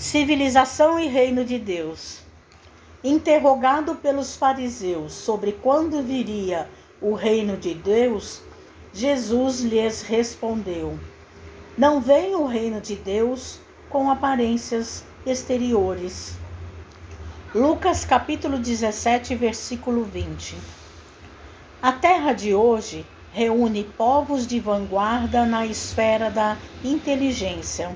Civilização e reino de Deus. Interrogado pelos fariseus sobre quando viria o reino de Deus, Jesus lhes respondeu: Não vem o reino de Deus com aparências exteriores. Lucas capítulo 17, versículo 20. A terra de hoje reúne povos de vanguarda na esfera da inteligência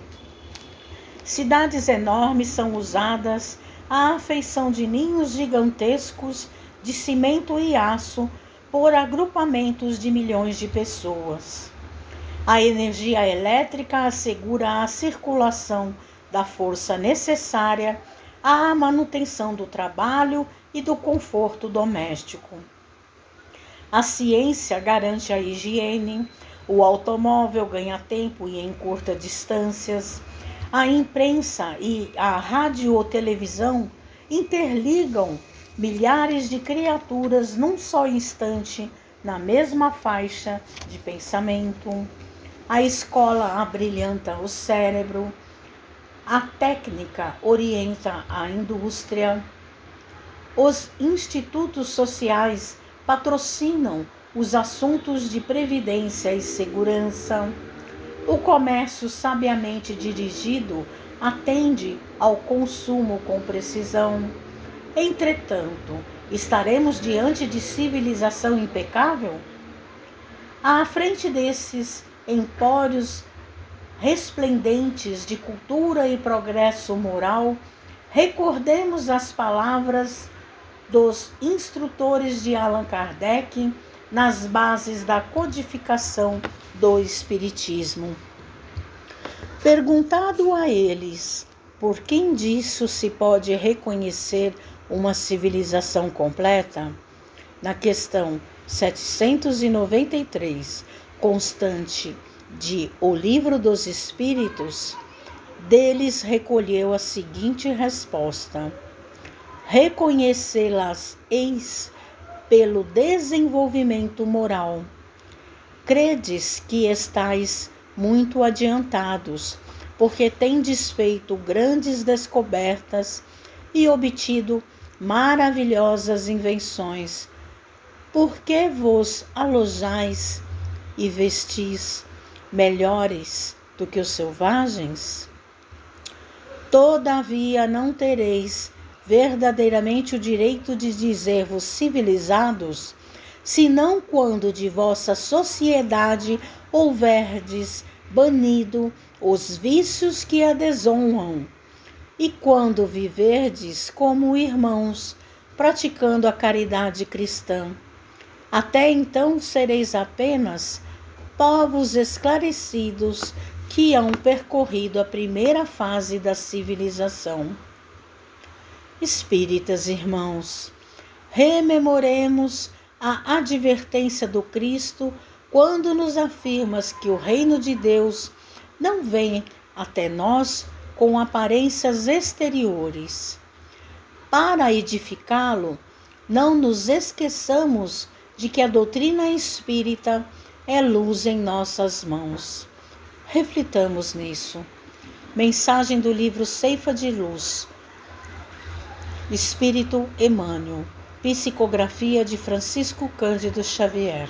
Cidades enormes são usadas à afeição de ninhos gigantescos de cimento e aço por agrupamentos de milhões de pessoas. A energia elétrica assegura a circulação da força necessária à manutenção do trabalho e do conforto doméstico. A ciência garante a higiene, o automóvel ganha tempo e encurta distâncias a imprensa e a radiotelevisão interligam milhares de criaturas num só instante na mesma faixa de pensamento. A escola abrilhanta o cérebro, a técnica orienta a indústria. Os institutos sociais patrocinam os assuntos de previdência e segurança. O comércio sabiamente dirigido atende ao consumo com precisão. Entretanto, estaremos diante de civilização impecável? À frente desses empórios resplendentes de cultura e progresso moral, recordemos as palavras dos instrutores de Allan Kardec nas bases da codificação do Espiritismo. Perguntado a eles por quem disso se pode reconhecer uma civilização completa, na questão 793, constante de O Livro dos Espíritos, deles recolheu a seguinte resposta: Reconhecê-las eis pelo desenvolvimento moral Credes que estáis muito adiantados, porque tendes feito grandes descobertas e obtido maravilhosas invenções. Por que vos alojais e vestis melhores do que os selvagens? Todavia não tereis verdadeiramente o direito de dizer-vos civilizados senão quando de vossa sociedade houverdes banido os vícios que a desonram, e quando viverdes como irmãos, praticando a caridade cristã. Até então sereis apenas povos esclarecidos que hão percorrido a primeira fase da civilização. Espíritas irmãos, rememoremos a advertência do Cristo quando nos afirmas que o reino de Deus não vem até nós com aparências exteriores. Para edificá-lo, não nos esqueçamos de que a doutrina espírita é luz em nossas mãos. Reflitamos nisso. Mensagem do livro Ceifa de Luz. Espírito Emmanuel. Psicografia de Francisco Cândido Xavier.